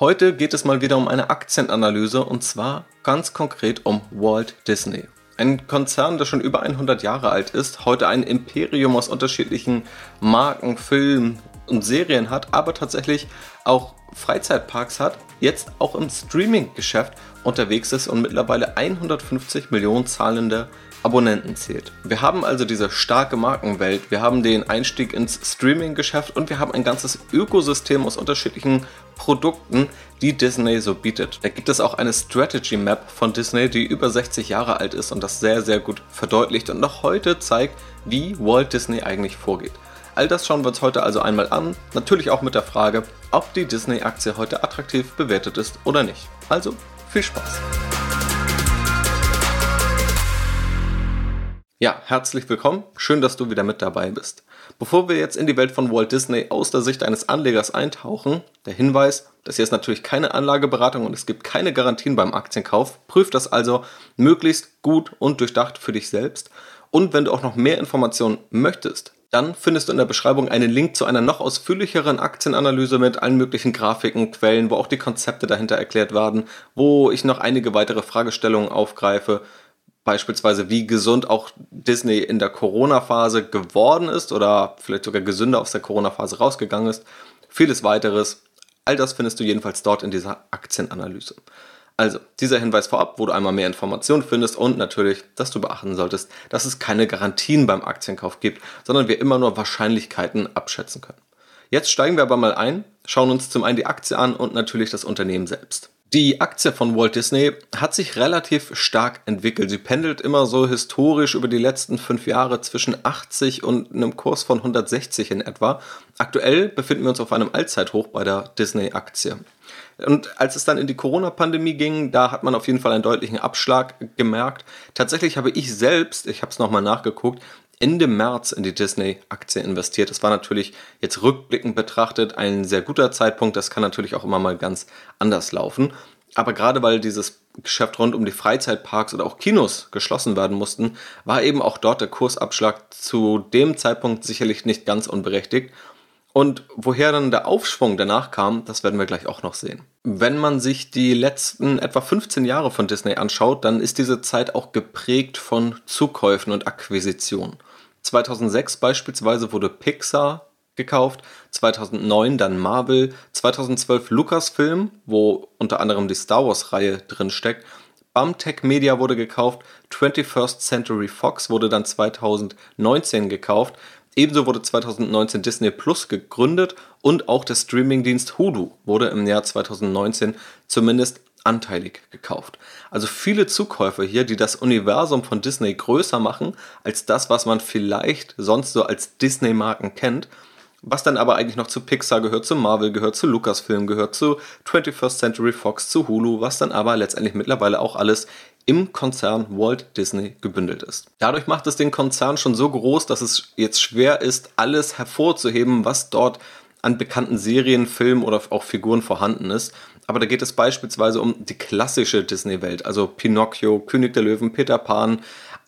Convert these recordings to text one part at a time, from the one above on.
Heute geht es mal wieder um eine Aktienanalyse und zwar ganz konkret um Walt Disney. Ein Konzern, der schon über 100 Jahre alt ist, heute ein Imperium aus unterschiedlichen Marken, Filmen und Serien hat, aber tatsächlich auch Freizeitparks hat, jetzt auch im Streaming-Geschäft unterwegs ist und mittlerweile 150 Millionen zahlende Abonnenten zählt. Wir haben also diese starke Markenwelt, wir haben den Einstieg ins Streaming-Geschäft und wir haben ein ganzes Ökosystem aus unterschiedlichen Produkten, die Disney so bietet. Da gibt es auch eine Strategy Map von Disney, die über 60 Jahre alt ist und das sehr, sehr gut verdeutlicht und noch heute zeigt, wie Walt Disney eigentlich vorgeht. All das schauen wir uns heute also einmal an, natürlich auch mit der Frage, ob die Disney-Aktie heute attraktiv bewertet ist oder nicht. Also viel Spaß! Ja, herzlich willkommen. Schön, dass du wieder mit dabei bist. Bevor wir jetzt in die Welt von Walt Disney aus der Sicht eines Anlegers eintauchen, der Hinweis, das hier ist natürlich keine Anlageberatung und es gibt keine Garantien beim Aktienkauf. Prüf das also möglichst gut und durchdacht für dich selbst. Und wenn du auch noch mehr Informationen möchtest, dann findest du in der Beschreibung einen Link zu einer noch ausführlicheren Aktienanalyse mit allen möglichen Grafiken, Quellen, wo auch die Konzepte dahinter erklärt werden, wo ich noch einige weitere Fragestellungen aufgreife beispielsweise wie gesund auch Disney in der Corona-Phase geworden ist oder vielleicht sogar gesünder aus der Corona-Phase rausgegangen ist. Vieles weiteres. All das findest du jedenfalls dort in dieser Aktienanalyse. Also, dieser Hinweis vorab, wo du einmal mehr Informationen findest und natürlich, dass du beachten solltest, dass es keine Garantien beim Aktienkauf gibt, sondern wir immer nur Wahrscheinlichkeiten abschätzen können. Jetzt steigen wir aber mal ein, schauen uns zum einen die Aktie an und natürlich das Unternehmen selbst. Die Aktie von Walt Disney hat sich relativ stark entwickelt. Sie pendelt immer so historisch über die letzten fünf Jahre zwischen 80 und einem Kurs von 160 in etwa. Aktuell befinden wir uns auf einem Allzeithoch bei der Disney-Aktie. Und als es dann in die Corona-Pandemie ging, da hat man auf jeden Fall einen deutlichen Abschlag gemerkt. Tatsächlich habe ich selbst, ich habe es nochmal nachgeguckt, Ende März in die Disney-Aktie investiert. Das war natürlich jetzt rückblickend betrachtet ein sehr guter Zeitpunkt. Das kann natürlich auch immer mal ganz anders laufen. Aber gerade weil dieses Geschäft rund um die Freizeitparks oder auch Kinos geschlossen werden mussten, war eben auch dort der Kursabschlag zu dem Zeitpunkt sicherlich nicht ganz unberechtigt. Und woher dann der Aufschwung danach kam, das werden wir gleich auch noch sehen. Wenn man sich die letzten etwa 15 Jahre von Disney anschaut, dann ist diese Zeit auch geprägt von Zukäufen und Akquisitionen. 2006 beispielsweise wurde Pixar gekauft, 2009 dann Marvel, 2012 Lucasfilm, wo unter anderem die Star Wars Reihe drin steckt. Bumtech Media wurde gekauft, 21st Century Fox wurde dann 2019 gekauft, Ebenso wurde 2019 Disney Plus gegründet und auch der Streamingdienst Hulu wurde im Jahr 2019 zumindest anteilig gekauft. Also viele Zukäufe hier, die das Universum von Disney größer machen als das, was man vielleicht sonst so als Disney-Marken kennt, was dann aber eigentlich noch zu Pixar gehört, zu Marvel gehört, zu Lucasfilm gehört, zu 21st Century Fox, zu Hulu, was dann aber letztendlich mittlerweile auch alles im Konzern Walt Disney gebündelt ist. Dadurch macht es den Konzern schon so groß, dass es jetzt schwer ist, alles hervorzuheben, was dort an bekannten Serien, Filmen oder auch Figuren vorhanden ist. Aber da geht es beispielsweise um die klassische Disney-Welt, also Pinocchio, König der Löwen, Peter Pan,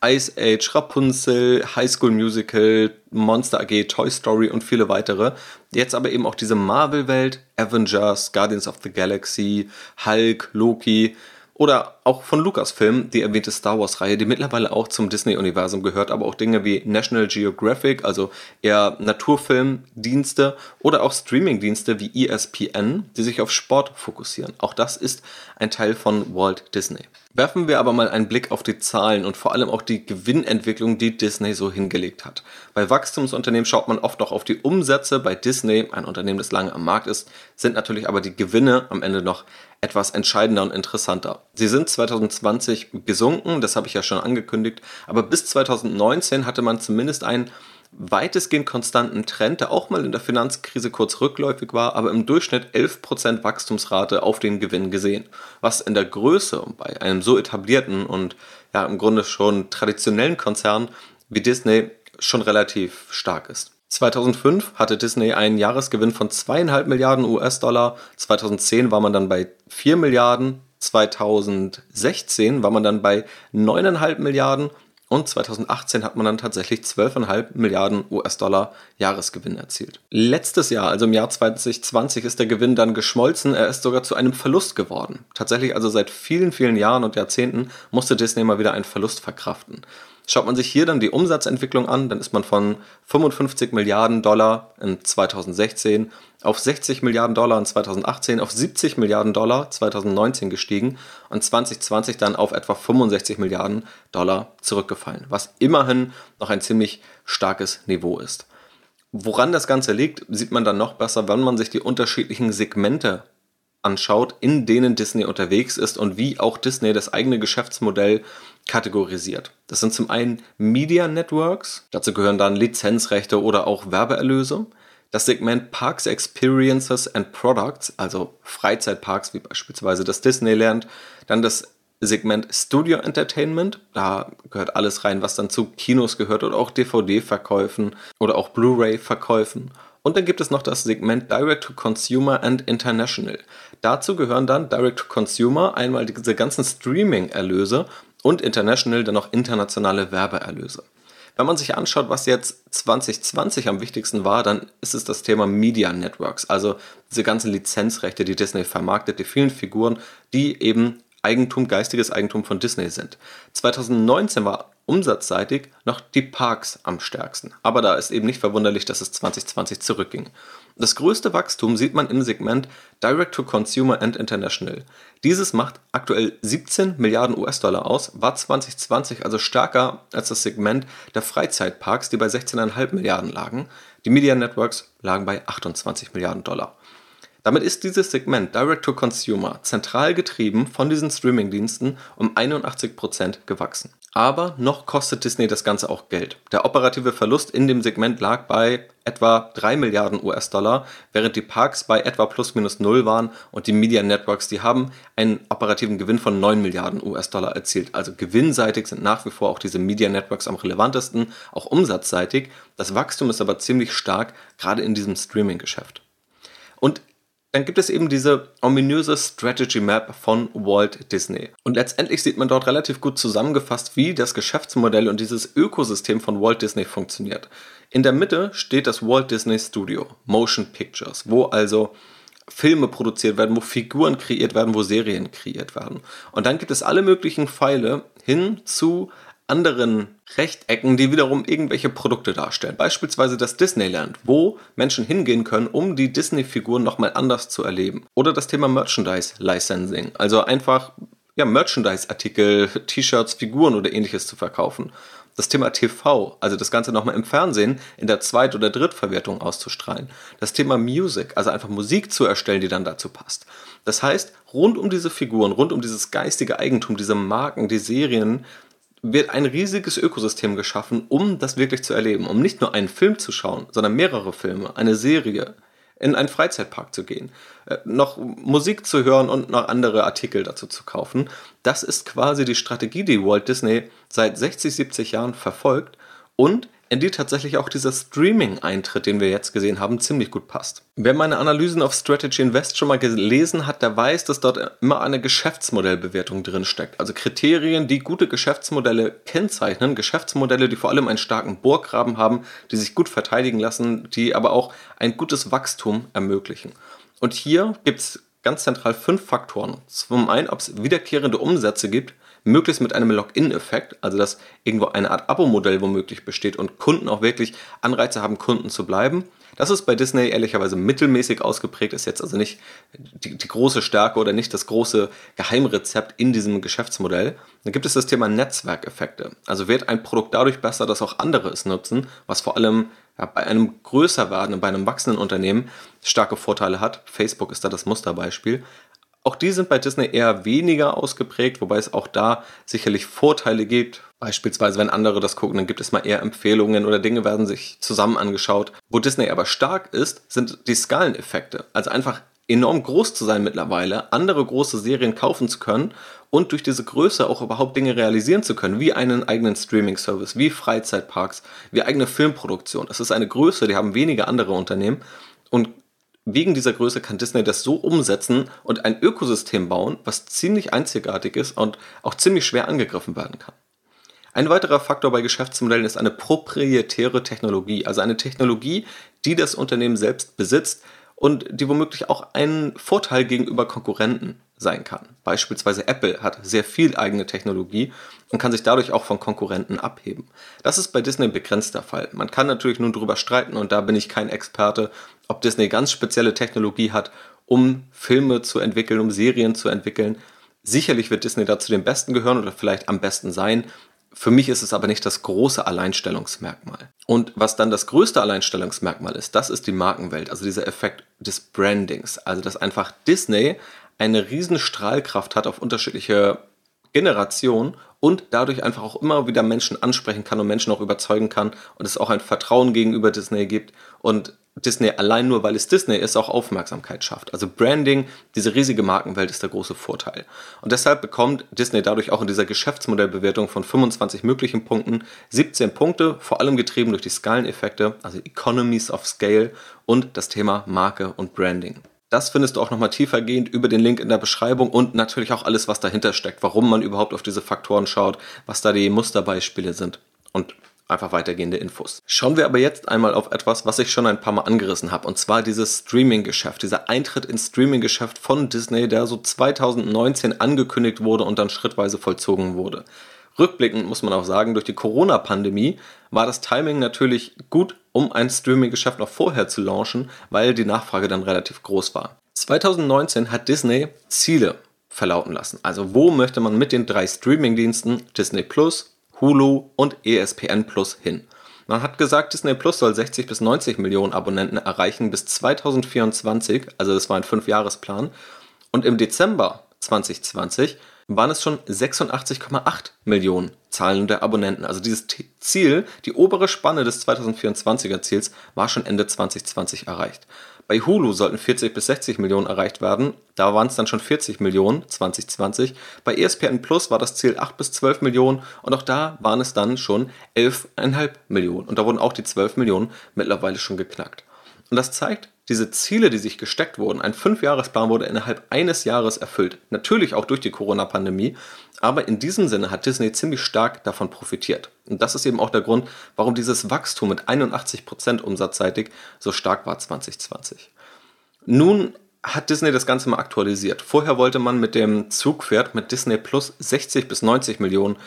Ice Age, Rapunzel, High School Musical, Monster AG, Toy Story und viele weitere. Jetzt aber eben auch diese Marvel-Welt, Avengers, Guardians of the Galaxy, Hulk, Loki, oder auch von Lucasfilm, die erwähnte Star Wars-Reihe, die mittlerweile auch zum Disney-Universum gehört, aber auch Dinge wie National Geographic, also eher Naturfilmdienste oder auch Streamingdienste wie ESPN, die sich auf Sport fokussieren. Auch das ist ein Teil von Walt Disney. Werfen wir aber mal einen Blick auf die Zahlen und vor allem auch die Gewinnentwicklung, die Disney so hingelegt hat. Bei Wachstumsunternehmen schaut man oft auch auf die Umsätze. Bei Disney, ein Unternehmen, das lange am Markt ist, sind natürlich aber die Gewinne am Ende noch etwas entscheidender und interessanter. Sie sind 2020 gesunken, das habe ich ja schon angekündigt, aber bis 2019 hatte man zumindest einen weitestgehend konstanten Trend, der auch mal in der Finanzkrise kurz rückläufig war, aber im Durchschnitt 11% Wachstumsrate auf den Gewinn gesehen, was in der Größe bei einem so etablierten und ja im Grunde schon traditionellen Konzern wie Disney schon relativ stark ist. 2005 hatte Disney einen Jahresgewinn von zweieinhalb Milliarden US-Dollar. 2010 war man dann bei 4 Milliarden. 2016 war man dann bei 9,5 Milliarden. und 2018 hat man dann tatsächlich 12,5 Milliarden US-Dollar Jahresgewinn erzielt. Letztes Jahr, also im Jahr 2020, ist der Gewinn dann geschmolzen. Er ist sogar zu einem Verlust geworden. Tatsächlich also seit vielen, vielen Jahren und Jahrzehnten musste Disney mal wieder einen Verlust verkraften. Schaut man sich hier dann die Umsatzentwicklung an, dann ist man von 55 Milliarden Dollar in 2016 auf 60 Milliarden Dollar in 2018, auf 70 Milliarden Dollar 2019 gestiegen und 2020 dann auf etwa 65 Milliarden Dollar zurückgefallen, was immerhin noch ein ziemlich starkes Niveau ist. Woran das Ganze liegt, sieht man dann noch besser, wenn man sich die unterschiedlichen Segmente anschaut, in denen Disney unterwegs ist und wie auch Disney das eigene Geschäftsmodell kategorisiert. Das sind zum einen Media Networks, dazu gehören dann Lizenzrechte oder auch Werbeerlöse. Das Segment Parks Experiences and Products, also Freizeitparks wie beispielsweise das Disneyland. Dann das Segment Studio Entertainment, da gehört alles rein, was dann zu Kinos gehört oder auch DVD-Verkäufen oder auch Blu-ray-Verkäufen. Und dann gibt es noch das Segment Direct to Consumer and International. Dazu gehören dann Direct to Consumer einmal diese ganzen Streaming-Erlöse und International dann noch internationale Werbeerlöse. Wenn man sich anschaut, was jetzt 2020 am wichtigsten war, dann ist es das Thema Media Networks, also diese ganzen Lizenzrechte, die Disney vermarktet, die vielen Figuren, die eben Eigentum, geistiges Eigentum von Disney sind. 2019 war umsatzseitig noch die Parks am stärksten. Aber da ist eben nicht verwunderlich, dass es 2020 zurückging. Das größte Wachstum sieht man im Segment Direct to Consumer and International. Dieses macht aktuell 17 Milliarden US-Dollar aus, war 2020 also stärker als das Segment der Freizeitparks, die bei 16,5 Milliarden lagen. Die Media Networks lagen bei 28 Milliarden Dollar. Damit ist dieses Segment Direct to Consumer zentral getrieben von diesen Streamingdiensten um 81% gewachsen. Aber noch kostet Disney das Ganze auch Geld. Der operative Verlust in dem Segment lag bei etwa 3 Milliarden US-Dollar, während die Parks bei etwa plus minus null waren und die Media Networks, die haben einen operativen Gewinn von 9 Milliarden US-Dollar erzielt. Also gewinnseitig sind nach wie vor auch diese Media Networks am relevantesten, auch umsatzseitig. Das Wachstum ist aber ziemlich stark, gerade in diesem Streaming-Geschäft. Und dann gibt es eben diese ominöse Strategy Map von Walt Disney. Und letztendlich sieht man dort relativ gut zusammengefasst, wie das Geschäftsmodell und dieses Ökosystem von Walt Disney funktioniert. In der Mitte steht das Walt Disney Studio, Motion Pictures, wo also Filme produziert werden, wo Figuren kreiert werden, wo Serien kreiert werden. Und dann gibt es alle möglichen Pfeile hin zu anderen Rechtecken, die wiederum irgendwelche Produkte darstellen. Beispielsweise das Disneyland, wo Menschen hingehen können, um die Disney-Figuren nochmal anders zu erleben. Oder das Thema Merchandise-Licensing, also einfach ja, Merchandise-Artikel, T-Shirts, Figuren oder ähnliches zu verkaufen. Das Thema TV, also das Ganze nochmal im Fernsehen in der Zweit- oder Drittverwertung auszustrahlen. Das Thema Music, also einfach Musik zu erstellen, die dann dazu passt. Das heißt, rund um diese Figuren, rund um dieses geistige Eigentum, diese Marken, die Serien, wird ein riesiges Ökosystem geschaffen, um das wirklich zu erleben. Um nicht nur einen Film zu schauen, sondern mehrere Filme, eine Serie, in einen Freizeitpark zu gehen, äh, noch Musik zu hören und noch andere Artikel dazu zu kaufen. Das ist quasi die Strategie, die Walt Disney seit 60, 70 Jahren verfolgt und in die tatsächlich auch dieser Streaming-Eintritt, den wir jetzt gesehen haben, ziemlich gut passt. Wer meine Analysen auf Strategy Invest schon mal gelesen hat, der weiß, dass dort immer eine Geschäftsmodellbewertung drin steckt. Also Kriterien, die gute Geschäftsmodelle kennzeichnen, Geschäftsmodelle, die vor allem einen starken Bohrgraben haben, die sich gut verteidigen lassen, die aber auch ein gutes Wachstum ermöglichen. Und hier gibt es ganz zentral fünf Faktoren. Zum einen, ob es wiederkehrende Umsätze gibt, möglichst mit einem Login-Effekt, also dass irgendwo eine Art Abo-Modell womöglich besteht und Kunden auch wirklich Anreize haben, Kunden zu bleiben. Das ist bei Disney ehrlicherweise mittelmäßig ausgeprägt, ist jetzt also nicht die, die, große Stärke oder nicht das große Geheimrezept in diesem Geschäftsmodell. Dann gibt es das Thema Netzwerkeffekte. Also wird ein Produkt dadurch besser, dass auch andere es nutzen, was vor allem ja, bei einem größer werdenden, bei einem wachsenden Unternehmen starke Vorteile hat. Facebook ist da das Musterbeispiel. Auch die sind bei Disney eher weniger ausgeprägt, wobei es auch da sicherlich Vorteile gibt. Beispielsweise, wenn andere das gucken, dann gibt es mal eher Empfehlungen oder Dinge werden sich zusammen angeschaut. Wo Disney aber stark ist, sind die Skaleneffekte. Also einfach enorm groß zu sein mittlerweile, andere große Serien kaufen zu können und durch diese Größe auch überhaupt Dinge realisieren zu können, wie einen eigenen Streaming-Service, wie Freizeitparks, wie eigene Filmproduktion. Das ist eine Größe, die haben wenige andere Unternehmen und wegen dieser Größe kann Disney das so umsetzen und ein Ökosystem bauen, was ziemlich einzigartig ist und auch ziemlich schwer angegriffen werden kann. Ein weiterer Faktor bei Geschäftsmodellen ist eine proprietäre Technologie, also eine Technologie, die das Unternehmen selbst besitzt und die womöglich auch ein Vorteil gegenüber Konkurrenten sein kann. Beispielsweise Apple hat sehr viel eigene Technologie und kann sich dadurch auch von Konkurrenten abheben. Das ist bei Disney begrenzt der Fall. Man kann natürlich nun darüber streiten und da bin ich kein Experte, ob Disney ganz spezielle Technologie hat, um Filme zu entwickeln, um Serien zu entwickeln. Sicherlich wird Disney da zu den Besten gehören oder vielleicht am besten sein. Für mich ist es aber nicht das große Alleinstellungsmerkmal. Und was dann das größte Alleinstellungsmerkmal ist, das ist die Markenwelt, also dieser Effekt des Brandings. Also dass einfach Disney eine riesen Strahlkraft hat auf unterschiedliche Generationen und dadurch einfach auch immer wieder Menschen ansprechen kann und Menschen auch überzeugen kann und es auch ein Vertrauen gegenüber Disney gibt und Disney allein nur, weil es Disney ist, auch Aufmerksamkeit schafft. Also Branding, diese riesige Markenwelt ist der große Vorteil. Und deshalb bekommt Disney dadurch auch in dieser Geschäftsmodellbewertung von 25 möglichen Punkten 17 Punkte, vor allem getrieben durch die Skaleneffekte, also Economies of Scale und das Thema Marke und Branding. Das findest du auch nochmal tiefergehend über den Link in der Beschreibung und natürlich auch alles, was dahinter steckt, warum man überhaupt auf diese Faktoren schaut, was da die Musterbeispiele sind und einfach weitergehende Infos. Schauen wir aber jetzt einmal auf etwas, was ich schon ein paar Mal angerissen habe, und zwar dieses Streaming-Geschäft, dieser Eintritt ins Streaming-Geschäft von Disney, der so 2019 angekündigt wurde und dann schrittweise vollzogen wurde. Rückblickend muss man auch sagen, durch die Corona-Pandemie war das Timing natürlich gut, um ein Streaming-Geschäft noch vorher zu launchen, weil die Nachfrage dann relativ groß war. 2019 hat Disney Ziele verlauten lassen. Also wo möchte man mit den drei Streaming-Diensten Disney Plus, Hulu und ESPN Plus hin? Man hat gesagt, Disney Plus soll 60 bis 90 Millionen Abonnenten erreichen bis 2024, also das war ein Fünfjahresplan. Und im Dezember 2020 waren es schon 86,8 Millionen zahlende Abonnenten. Also dieses Ziel, die obere Spanne des 2024er Ziels, war schon Ende 2020 erreicht. Bei Hulu sollten 40 bis 60 Millionen erreicht werden. Da waren es dann schon 40 Millionen 2020. Bei ESPN Plus war das Ziel 8 bis 12 Millionen und auch da waren es dann schon 11,5 Millionen. Und da wurden auch die 12 Millionen mittlerweile schon geknackt. Und das zeigt, diese Ziele, die sich gesteckt wurden, ein Fünfjahresplan wurde innerhalb eines Jahres erfüllt. Natürlich auch durch die Corona-Pandemie, aber in diesem Sinne hat Disney ziemlich stark davon profitiert. Und das ist eben auch der Grund, warum dieses Wachstum mit 81% umsatzseitig so stark war 2020. Nun hat Disney das Ganze mal aktualisiert. Vorher wollte man mit dem Zugpferd mit Disney Plus 60 bis 90 Millionen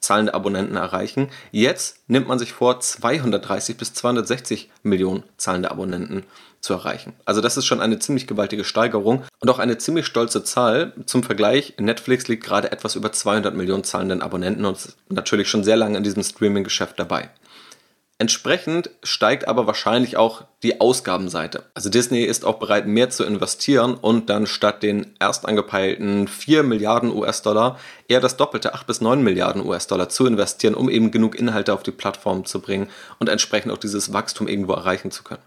zahlende Abonnenten erreichen. Jetzt nimmt man sich vor, 230 bis 260 Millionen zahlende Abonnenten zu erreichen. Also das ist schon eine ziemlich gewaltige Steigerung und auch eine ziemlich stolze Zahl. Zum Vergleich, Netflix liegt gerade etwas über 200 Millionen zahlenden Abonnenten und ist natürlich schon sehr lange in diesem Streaming-Geschäft dabei. Entsprechend steigt aber wahrscheinlich auch die Ausgabenseite. Also Disney ist auch bereit, mehr zu investieren und dann statt den erst angepeilten 4 Milliarden US-Dollar eher das doppelte 8 bis 9 Milliarden US-Dollar zu investieren, um eben genug Inhalte auf die Plattform zu bringen und entsprechend auch dieses Wachstum irgendwo erreichen zu können.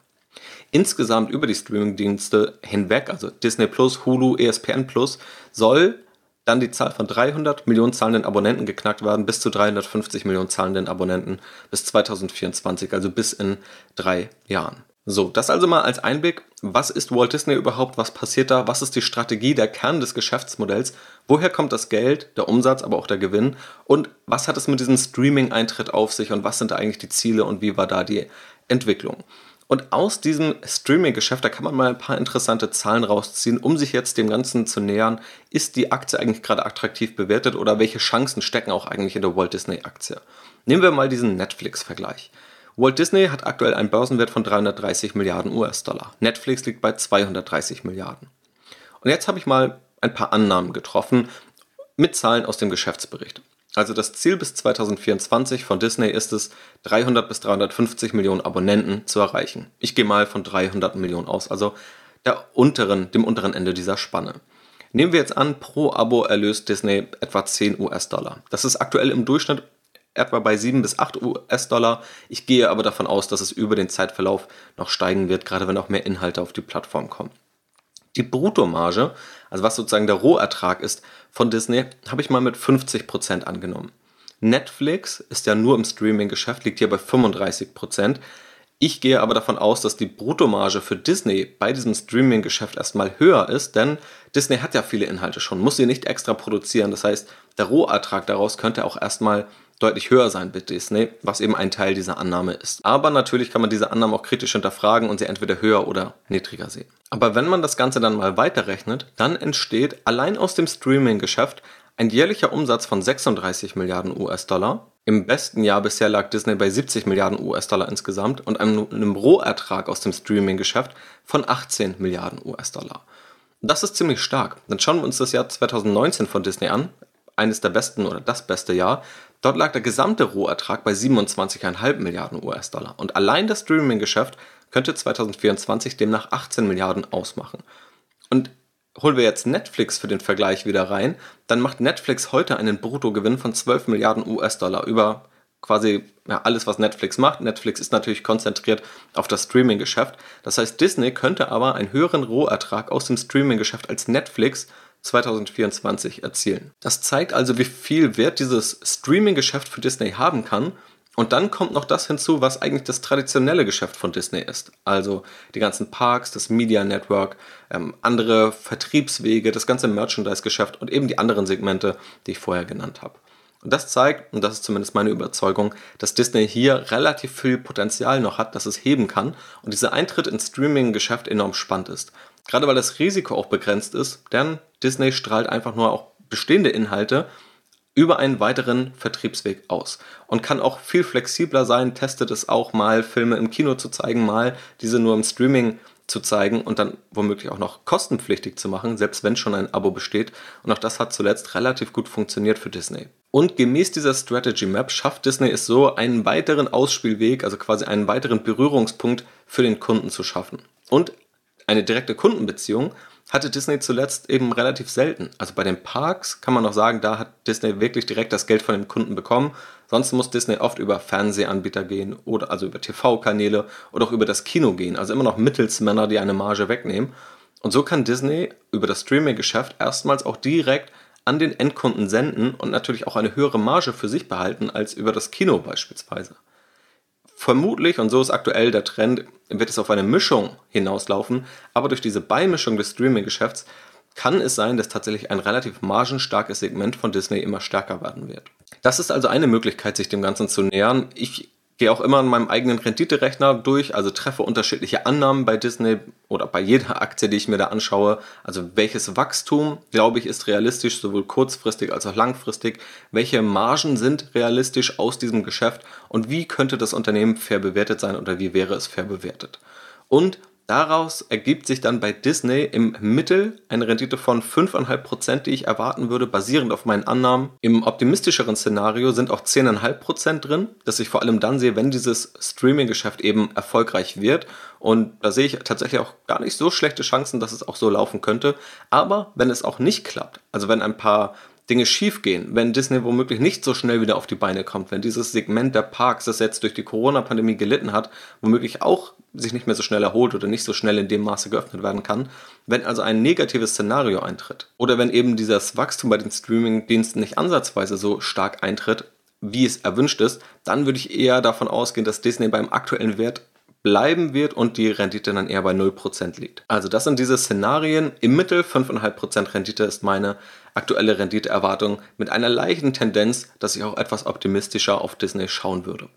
Insgesamt über die Streaming-Dienste hinweg, also Disney Plus, Hulu, ESPN Plus, soll dann die Zahl von 300 Millionen zahlenden Abonnenten geknackt werden, bis zu 350 Millionen zahlenden Abonnenten bis 2024, also bis in drei Jahren. So, das also mal als Einblick. Was ist Walt Disney überhaupt? Was passiert da? Was ist die Strategie, der Kern des Geschäftsmodells? Woher kommt das Geld, der Umsatz, aber auch der Gewinn? Und was hat es mit diesem Streaming-Eintritt auf sich und was sind da eigentlich die Ziele und wie war da die Entwicklung? Und aus diesem Streaming-Geschäft, da kann man mal ein paar interessante Zahlen rausziehen, um sich jetzt dem Ganzen zu nähern. Ist die Aktie eigentlich gerade attraktiv bewertet oder welche Chancen stecken auch eigentlich in der Walt Disney-Aktie? Nehmen wir mal diesen Netflix-Vergleich. Walt Disney hat aktuell einen Börsenwert von 330 Milliarden US-Dollar. Netflix liegt bei 230 Milliarden. Und jetzt habe ich mal ein paar Annahmen getroffen mit Zahlen aus dem Geschäftsbericht. Also das Ziel bis 2024 von Disney ist es, 300 bis 350 Millionen Abonnenten zu erreichen. Ich gehe mal von 300 Millionen aus, also der unteren, dem unteren Ende dieser Spanne. Nehmen wir jetzt an, pro Abo erlöst Disney etwa 10 US-Dollar. Das ist aktuell im Durchschnitt etwa bei 7 bis 8 US-Dollar. Ich gehe aber davon aus, dass es über den Zeitverlauf noch steigen wird, gerade wenn auch mehr Inhalte auf die Plattform kommen. Die Bruttomarge, also was sozusagen der Rohertrag ist von Disney, habe ich mal mit 50% angenommen. Netflix ist ja nur im Streaming-Geschäft, liegt hier bei 35%. Ich gehe aber davon aus, dass die Bruttomarge für Disney bei diesem Streaming-Geschäft erstmal höher ist, denn Disney hat ja viele Inhalte schon, muss sie nicht extra produzieren. Das heißt, der Rohertrag daraus könnte auch erstmal deutlich höher sein bei Disney, was eben ein Teil dieser Annahme ist. Aber natürlich kann man diese Annahme auch kritisch hinterfragen und sie entweder höher oder niedriger sehen. Aber wenn man das Ganze dann mal weiterrechnet, dann entsteht allein aus dem Streaming-Geschäft ein jährlicher Umsatz von 36 Milliarden US-Dollar. Im besten Jahr bisher lag Disney bei 70 Milliarden US-Dollar insgesamt und einem, einem Rohertrag aus dem Streaming-Geschäft von 18 Milliarden US-Dollar. Das ist ziemlich stark. Dann schauen wir uns das Jahr 2019 von Disney an. Eines der besten oder das beste Jahr. Dort lag der gesamte Rohertrag bei 27,5 Milliarden US-Dollar. Und allein das Streaming-Geschäft könnte 2024 demnach 18 Milliarden ausmachen. Und holen wir jetzt Netflix für den Vergleich wieder rein, dann macht Netflix heute einen Bruttogewinn von 12 Milliarden US-Dollar über quasi ja, alles, was Netflix macht. Netflix ist natürlich konzentriert auf das Streaming-Geschäft. Das heißt, Disney könnte aber einen höheren Rohertrag aus dem Streaming-Geschäft als Netflix 2024 erzielen. Das zeigt also, wie viel Wert dieses Streaming-Geschäft für Disney haben kann und dann kommt noch das hinzu, was eigentlich das traditionelle Geschäft von Disney ist. Also die ganzen Parks, das Media Network, ähm, andere Vertriebswege, das ganze Merchandise-Geschäft und eben die anderen Segmente, die ich vorher genannt habe. Und das zeigt, und das ist zumindest meine Überzeugung, dass Disney hier relativ viel Potenzial noch hat, dass es heben kann und dieser Eintritt ins Streaming-Geschäft enorm spannend ist. Gerade weil das Risiko auch begrenzt ist, denn Disney strahlt einfach nur auch bestehende Inhalte über einen weiteren Vertriebsweg aus und kann auch viel flexibler sein, testet es auch mal, Filme im Kino zu zeigen, mal diese nur im Streaming zu zeigen und dann womöglich auch noch kostenpflichtig zu machen, selbst wenn schon ein Abo besteht. Und auch das hat zuletzt relativ gut funktioniert für Disney. Und gemäß dieser Strategy Map schafft Disney es so, einen weiteren Ausspielweg, also quasi einen weiteren Berührungspunkt für den Kunden zu schaffen. Und eine direkte Kundenbeziehung hatte Disney zuletzt eben relativ selten. Also bei den Parks kann man noch sagen, da hat Disney wirklich direkt das Geld von dem Kunden bekommen. Sonst muss Disney oft über Fernsehanbieter gehen oder also über TV-Kanäle oder auch über das Kino gehen. Also immer noch Mittelsmänner, die eine Marge wegnehmen. Und so kann Disney über das Streaming-Geschäft erstmals auch direkt an den Endkunden senden und natürlich auch eine höhere Marge für sich behalten als über das Kino beispielsweise. Vermutlich, und so ist aktuell der Trend, wird es auf eine Mischung hinauslaufen, aber durch diese Beimischung des Streaming-Geschäfts kann es sein, dass tatsächlich ein relativ margenstarkes Segment von Disney immer stärker werden wird. Das ist also eine Möglichkeit, sich dem Ganzen zu nähern. Ich gehe auch immer in meinem eigenen Renditerechner durch, also treffe unterschiedliche Annahmen bei Disney oder bei jeder Aktie, die ich mir da anschaue. Also welches Wachstum, glaube ich, ist realistisch, sowohl kurzfristig als auch langfristig. Welche Margen sind realistisch aus diesem Geschäft und wie könnte das Unternehmen fair bewertet sein oder wie wäre es fair bewertet. Und Daraus ergibt sich dann bei Disney im Mittel eine Rendite von 5,5%, die ich erwarten würde, basierend auf meinen Annahmen. Im optimistischeren Szenario sind auch 10,5% drin, dass ich vor allem dann sehe, wenn dieses Streaming-Geschäft eben erfolgreich wird. Und da sehe ich tatsächlich auch gar nicht so schlechte Chancen, dass es auch so laufen könnte. Aber wenn es auch nicht klappt, also wenn ein paar Dinge schiefgehen, wenn Disney womöglich nicht so schnell wieder auf die Beine kommt, wenn dieses Segment der Parks, das jetzt durch die Corona-Pandemie gelitten hat, womöglich auch sich nicht mehr so schnell erholt oder nicht so schnell in dem Maße geöffnet werden kann, wenn also ein negatives Szenario eintritt oder wenn eben dieses Wachstum bei den Streaming-Diensten nicht ansatzweise so stark eintritt, wie es erwünscht ist, dann würde ich eher davon ausgehen, dass Disney beim aktuellen Wert bleiben wird und die Rendite dann eher bei 0% liegt. Also das sind diese Szenarien. Im Mittel 5,5% Rendite ist meine aktuelle Renditeerwartung mit einer leichten Tendenz, dass ich auch etwas optimistischer auf Disney schauen würde.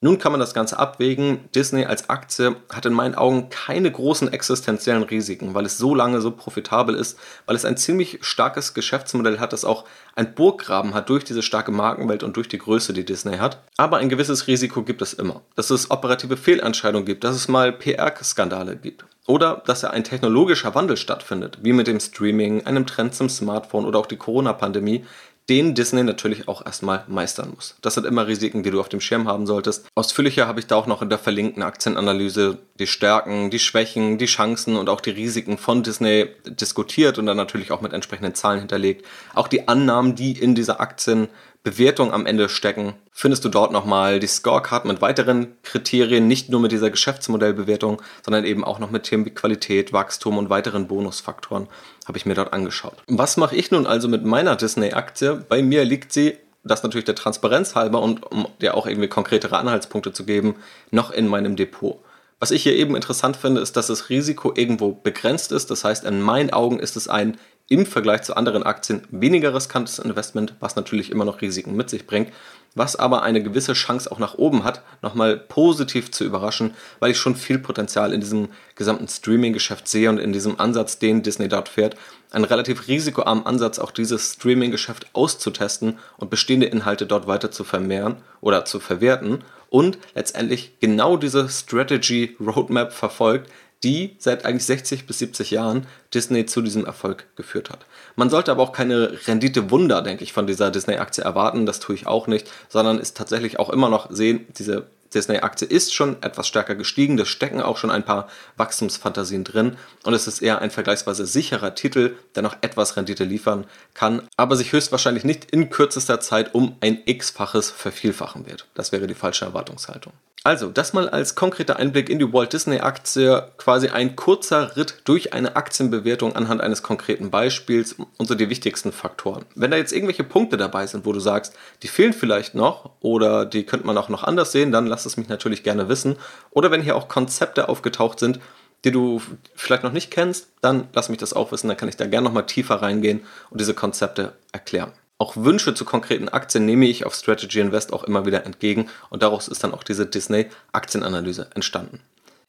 Nun kann man das Ganze abwägen. Disney als Aktie hat in meinen Augen keine großen existenziellen Risiken, weil es so lange so profitabel ist, weil es ein ziemlich starkes Geschäftsmodell hat, das auch ein Burggraben hat durch diese starke Markenwelt und durch die Größe, die Disney hat. Aber ein gewisses Risiko gibt es immer. Dass es operative Fehlentscheidungen gibt, dass es mal PR-Skandale gibt. Oder dass ja ein technologischer Wandel stattfindet, wie mit dem Streaming, einem Trend zum Smartphone oder auch die Corona-Pandemie, den Disney natürlich auch erstmal meistern muss. Das sind immer Risiken, die du auf dem Schirm haben solltest. Ausführlicher habe ich da auch noch in der verlinkten Aktienanalyse die Stärken, die Schwächen, die Chancen und auch die Risiken von Disney diskutiert und dann natürlich auch mit entsprechenden Zahlen hinterlegt. Auch die Annahmen, die in dieser Aktien Bewertung am Ende stecken, findest du dort nochmal die Scorecard mit weiteren Kriterien, nicht nur mit dieser Geschäftsmodellbewertung, sondern eben auch noch mit Themen wie Qualität, Wachstum und weiteren Bonusfaktoren habe ich mir dort angeschaut. Was mache ich nun also mit meiner Disney-Aktie? Bei mir liegt sie, das natürlich der Transparenz halber und um dir auch irgendwie konkretere Anhaltspunkte zu geben, noch in meinem Depot. Was ich hier eben interessant finde, ist, dass das Risiko irgendwo begrenzt ist. Das heißt, in meinen Augen ist es ein im Vergleich zu anderen Aktien weniger riskantes Investment, was natürlich immer noch Risiken mit sich bringt, was aber eine gewisse Chance auch nach oben hat, nochmal positiv zu überraschen, weil ich schon viel Potenzial in diesem gesamten Streaming-Geschäft sehe und in diesem Ansatz, den Disney dort fährt, einen relativ risikoarmen Ansatz, auch dieses Streaming-Geschäft auszutesten und bestehende Inhalte dort weiter zu vermehren oder zu verwerten und letztendlich genau diese Strategy Roadmap verfolgt, die seit eigentlich 60 bis 70 Jahren Disney zu diesem Erfolg geführt hat. Man sollte aber auch keine Rendite-Wunder, denke ich, von dieser Disney-Aktie erwarten, das tue ich auch nicht, sondern ist tatsächlich auch immer noch sehen, diese Disney-Aktie ist schon etwas stärker gestiegen, da stecken auch schon ein paar Wachstumsfantasien drin und es ist eher ein vergleichsweise sicherer Titel, der noch etwas Rendite liefern kann, aber sich höchstwahrscheinlich nicht in kürzester Zeit um ein x-faches vervielfachen wird. Das wäre die falsche Erwartungshaltung. Also, das mal als konkreter Einblick in die Walt Disney Aktie, quasi ein kurzer Ritt durch eine Aktienbewertung anhand eines konkreten Beispiels und so die wichtigsten Faktoren. Wenn da jetzt irgendwelche Punkte dabei sind, wo du sagst, die fehlen vielleicht noch oder die könnte man auch noch anders sehen, dann lass es mich natürlich gerne wissen. Oder wenn hier auch Konzepte aufgetaucht sind, die du vielleicht noch nicht kennst, dann lass mich das auch wissen, dann kann ich da gerne nochmal tiefer reingehen und diese Konzepte erklären. Auch Wünsche zu konkreten Aktien nehme ich auf Strategy Invest auch immer wieder entgegen und daraus ist dann auch diese Disney Aktienanalyse entstanden.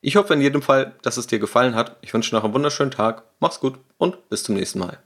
Ich hoffe in jedem Fall, dass es dir gefallen hat. Ich wünsche noch einen wunderschönen Tag, mach's gut und bis zum nächsten Mal.